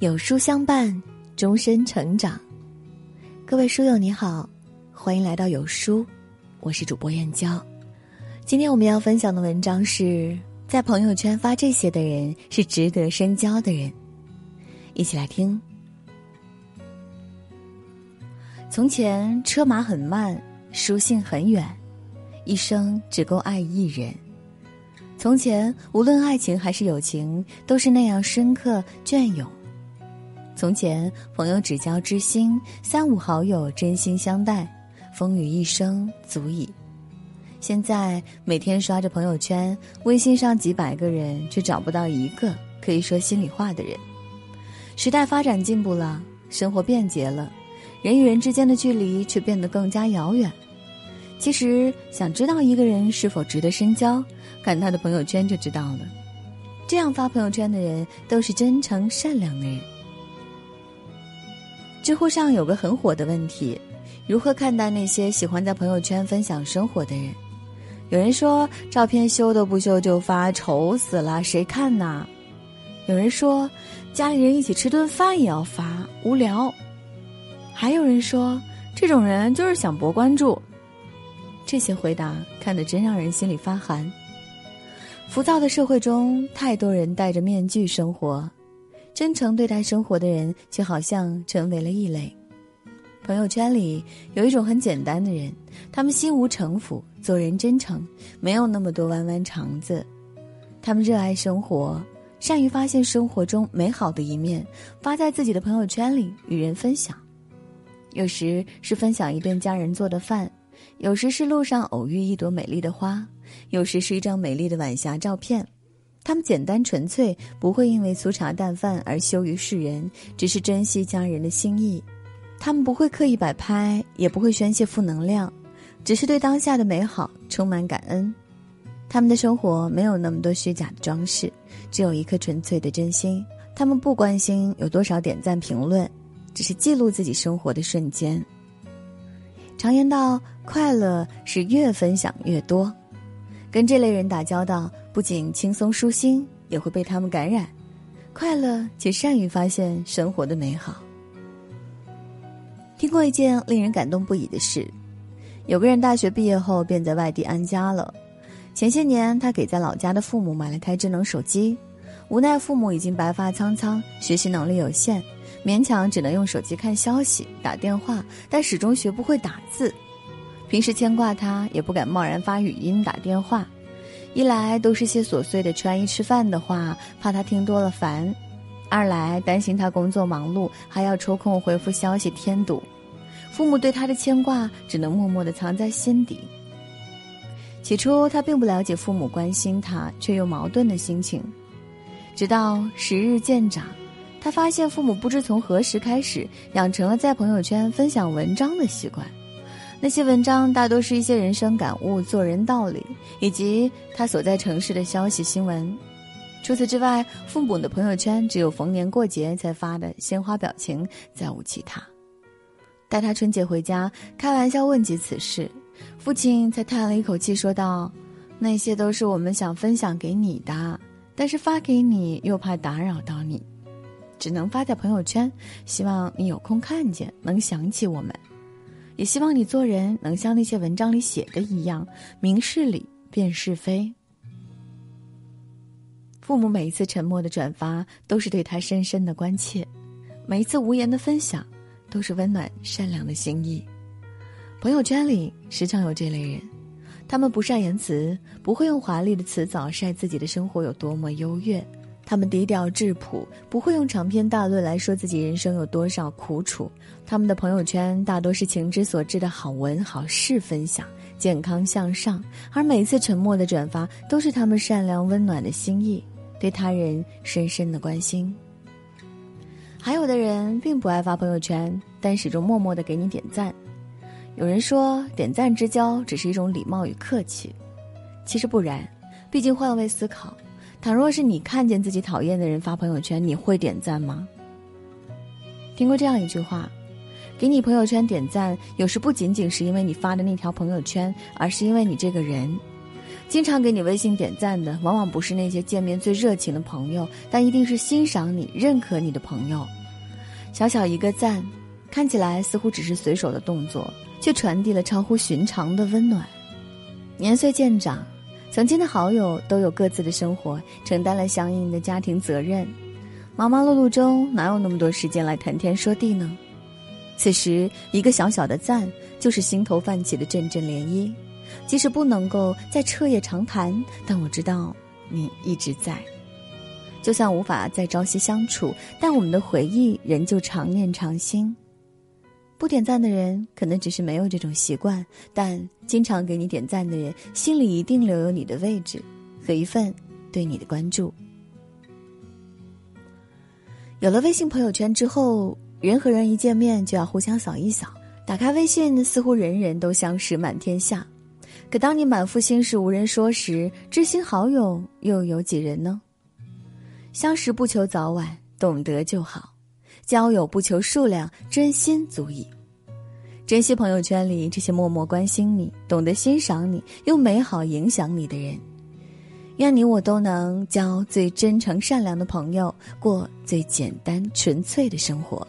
有书相伴，终身成长。各位书友你好，欢迎来到有书，我是主播燕娇。今天我们要分享的文章是在朋友圈发这些的人是值得深交的人，一起来听。从前车马很慢，书信很远，一生只够爱一人。从前无论爱情还是友情，都是那样深刻隽永。从前，朋友只交知心，三五好友真心相待，风雨一生足矣。现在每天刷着朋友圈，微信上几百个人，却找不到一个可以说心里话的人。时代发展进步了，生活便捷了，人与人之间的距离却变得更加遥远。其实，想知道一个人是否值得深交，看他的朋友圈就知道了。这样发朋友圈的人，都是真诚善良的人。知乎上有个很火的问题：如何看待那些喜欢在朋友圈分享生活的人？有人说，照片修都不修就发，丑死了，谁看呐？有人说，家里人一起吃顿饭也要发，无聊。还有人说，这种人就是想博关注。这些回答看得真让人心里发寒。浮躁的社会中，太多人戴着面具生活。真诚对待生活的人，却好像成为了异类。朋友圈里有一种很简单的人，他们心无城府，做人真诚，没有那么多弯弯肠子。他们热爱生活，善于发现生活中美好的一面，发在自己的朋友圈里与人分享。有时是分享一顿家人做的饭，有时是路上偶遇一朵美丽的花，有时是一张美丽的晚霞照片。他们简单纯粹，不会因为粗茶淡饭而羞于示人，只是珍惜家人的心意。他们不会刻意摆拍，也不会宣泄负能量，只是对当下的美好充满感恩。他们的生活没有那么多虚假的装饰，只有一颗纯粹的真心。他们不关心有多少点赞评论，只是记录自己生活的瞬间。常言道，快乐是越分享越多。跟这类人打交道，不仅轻松舒心，也会被他们感染，快乐且善于发现生活的美好。听过一件令人感动不已的事：有个人大学毕业后便在外地安家了。前些年，他给在老家的父母买了台智能手机，无奈父母已经白发苍苍，学习能力有限，勉强只能用手机看消息、打电话，但始终学不会打字。平时牵挂他，也不敢贸然发语音打电话，一来都是些琐碎的穿衣吃饭的话，怕他听多了烦；二来担心他工作忙碌，还要抽空回复消息添堵。父母对他的牵挂，只能默默地藏在心底。起初他并不了解父母关心他却又矛盾的心情，直到时日渐长，他发现父母不知从何时开始养成了在朋友圈分享文章的习惯。那些文章大多是一些人生感悟、做人道理，以及他所在城市的消息新闻。除此之外，父母的朋友圈只有逢年过节才发的鲜花表情，再无其他。待他春节回家，开玩笑问及此事，父亲才叹了一口气说道：“那些都是我们想分享给你的，但是发给你又怕打扰到你，只能发在朋友圈，希望你有空看见，能想起我们。”也希望你做人能像那些文章里写的一样，明事理，辨是非。父母每一次沉默的转发，都是对他深深的关切；每一次无言的分享，都是温暖善良的心意。朋友圈里时常有这类人，他们不善言辞，不会用华丽的辞藻晒自己的生活有多么优越。他们低调质朴，不会用长篇大论来说自己人生有多少苦楚。他们的朋友圈大多是情之所至的好文好事分享，健康向上。而每次沉默的转发，都是他们善良温暖的心意，对他人深深的关心。还有的人并不爱发朋友圈，但始终默默的给你点赞。有人说，点赞之交只是一种礼貌与客气，其实不然。毕竟换位思考。倘若是你看见自己讨厌的人发朋友圈，你会点赞吗？听过这样一句话：，给你朋友圈点赞，有时不仅仅是因为你发的那条朋友圈，而是因为你这个人。经常给你微信点赞的，往往不是那些见面最热情的朋友，但一定是欣赏你、认可你的朋友。小小一个赞，看起来似乎只是随手的动作，却传递了超乎寻常的温暖。年岁渐长，曾经的好友都有各自的生活，承担了相应的家庭责任，忙忙碌碌中哪有那么多时间来谈天说地呢？此时，一个小小的赞，就是心头泛起的阵阵涟漪。即使不能够再彻夜长谈，但我知道你一直在。就算无法再朝夕相处，但我们的回忆仍旧常念常新。不点赞的人可能只是没有这种习惯，但经常给你点赞的人，心里一定留有你的位置和一份对你的关注。有了微信朋友圈之后，人和人一见面就要互相扫一扫，打开微信似乎人人都相识满天下。可当你满腹心事无人说时，知心好友又有几人呢？相识不求早晚，懂得就好；交友不求数量，真心足矣。珍惜朋友圈里这些默默关心你、懂得欣赏你用美好影响你的人。愿你我都能交最真诚善良的朋友，过最简单纯粹的生活。